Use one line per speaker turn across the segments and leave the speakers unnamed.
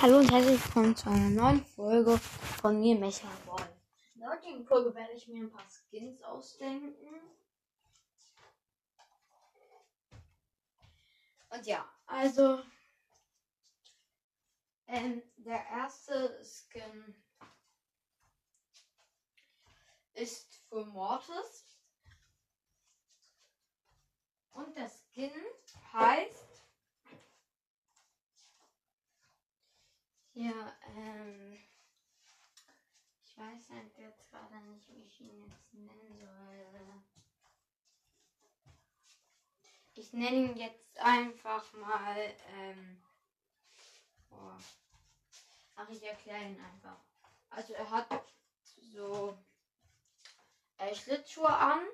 Hallo und herzlich willkommen zu einer neuen Folge von mir, Mecha Ball. In der heutigen Folge werde ich mir ein paar Skins ausdenken. Und ja, also ähm, der erste Skin ist für Mortis. Und der Skin heißt Ja, ähm. Weiß halt jetzt gerade nicht, wie ich ihn jetzt nennen soll. Ich nenne ihn jetzt einfach mal, ähm. Boah. Ach, ich erkläre ihn einfach. Also er hat so äh, Schlittschuhe an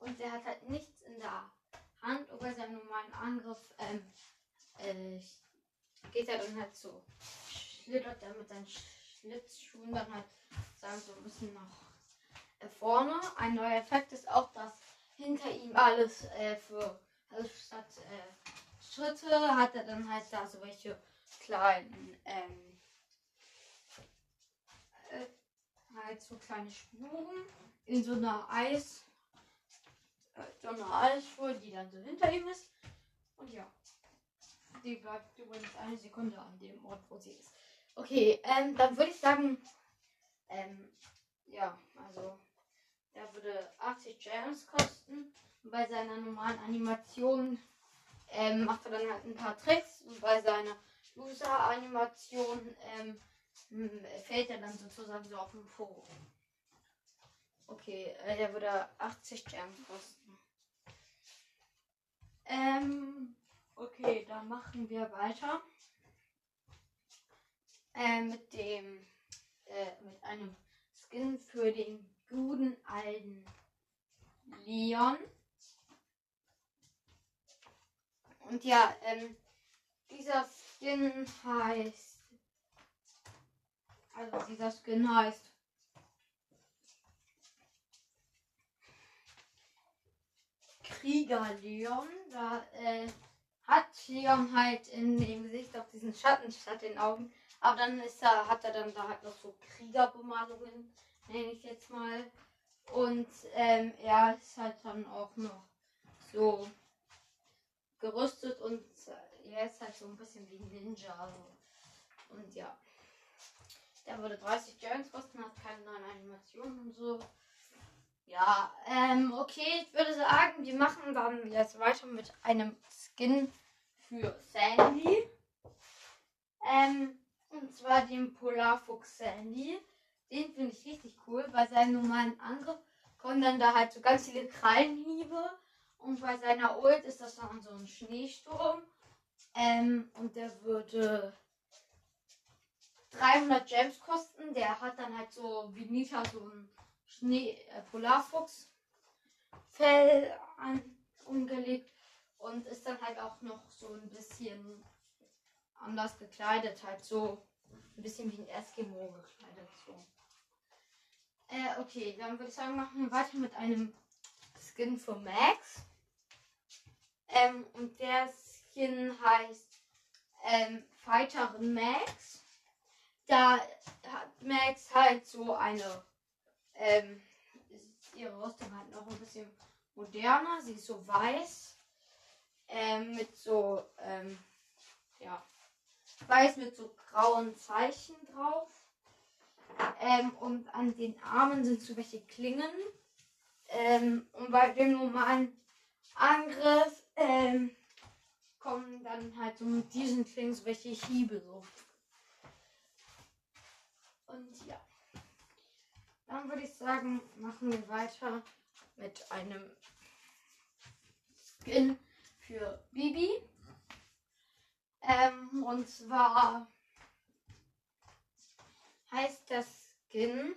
und er hat halt nichts in der Hand, und bei seinem normalen Angriff ähm, äh, geht er dann halt so schlittert er mit seinen Schlitzschuhen dann halt sagen so ein bisschen nach äh, vorne. Ein neuer Effekt ist auch, dass hinter ihm alles äh, für also statt äh, Schritte hat er dann halt da so welche kleinen ähm, äh, halt so kleine Spuren in so einer Eis äh, so einer Eisspur, die dann so hinter ihm ist. Und ja. Die bleibt übrigens eine Sekunde an dem Ort, wo sie ist. Okay, ähm, dann würde ich sagen, ähm, ja, also, der würde 80 Gems kosten. Bei seiner normalen Animation ähm, macht er dann halt ein paar Tricks. Und bei seiner Loser-Animation ähm, fällt er dann sozusagen so auf den Po. Okay, äh, der würde 80 Gems kosten. Ähm, okay, dann machen wir weiter äh, mit dem äh, mit einem Skin für den guten alten Leon. Und ja, ähm, dieser Skin heißt. Also dieser Skin heißt. Krieger Leon. Da äh, hat Leon halt in dem Gesicht auf diesen Schatten statt den Augen aber dann ist er, hat er dann da halt noch so Kriegerbemalungen, nenne ich jetzt mal. Und ähm, er ist halt dann auch noch so gerüstet und er ist halt so ein bisschen wie ein Ninja. Also. Und ja. Der würde 30 Gems kosten, hat keine neuen Animationen und so. Ja, ähm, okay, ich würde sagen, wir machen dann jetzt weiter mit einem Skin für Sandy. Ähm, und zwar den Polarfuchs Sandy. Den finde ich richtig cool. Bei seinem normalen Angriff kommen dann da halt so ganz viele Krallenhiebe. Und bei seiner Ult ist das dann so ein Schneesturm. Ähm, und der würde 300 Gems kosten. Der hat dann halt so wie Nita so ein Schnee äh, Polarfuchs an, umgelegt und ist dann halt auch noch so ein bisschen anders gekleidet, halt so ein bisschen wie ein Eskimo gekleidet. So. Äh, okay, dann würde ich sagen, machen wir weiter mit einem Skin für Max. Ähm, und der Skin heißt ähm, Fighterin Max. Da hat Max halt so eine, ähm, ihre Rüstung halt noch ein bisschen moderner. Sie ist so weiß. Ähm, mit so, ähm, ja, weiß mit so grauen Zeichen drauf. Ähm, und an den Armen sind so welche Klingen. Ähm, und bei dem normalen Angriff ähm, kommen dann halt so mit diesen Klingen so welche Hiebe so. Und ja. Dann würde ich sagen, machen wir weiter mit einem Skin für Bibi. Ähm, und zwar heißt das Skin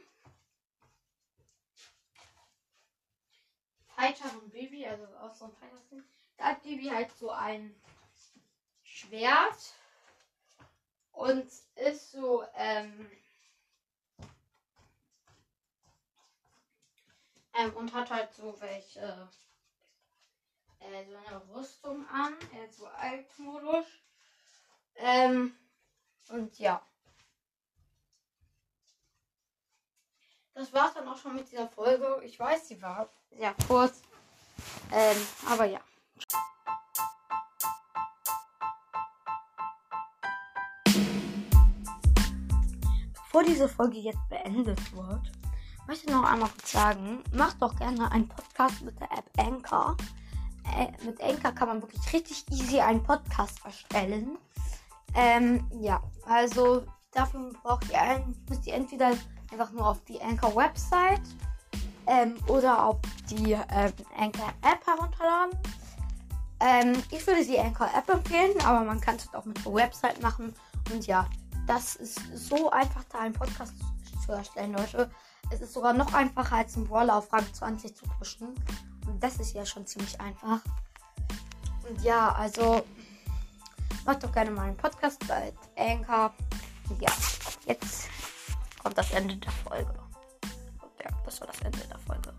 Fighter und Baby, also auch so ein Fighter Skin. Da hat Baby halt so ein Schwert und ist so, ähm, ähm und hat halt so welche, äh, so eine Rüstung an, äh, so Altmodus. Ähm, Und ja. Das war's dann auch schon mit dieser Folge. Ich weiß, sie war sehr kurz. Ähm, aber ja. Bevor diese Folge jetzt beendet wird, möchte ich noch einmal kurz sagen, macht doch gerne einen Podcast mit der App Anchor. Äh, mit Anchor kann man wirklich richtig easy einen Podcast erstellen. Ähm, ja, also dafür braucht ihr ein, müsst ihr entweder einfach nur auf die Anchor Website ähm, oder auf die ähm, Anchor App herunterladen. Ähm, ich würde die Anchor App empfehlen, aber man kann es auch mit der Website machen. Und ja, das ist so einfach, da einen Podcast zu zu erstellen, Leute. Es ist sogar noch einfacher als ein Brawler auf Rang 20 zu pushen. Und das ist ja schon ziemlich einfach. Und ja, also macht doch gerne mal einen Podcast bei Anchor. Ja, jetzt kommt das Ende der Folge. Und Ja, das war das Ende der Folge.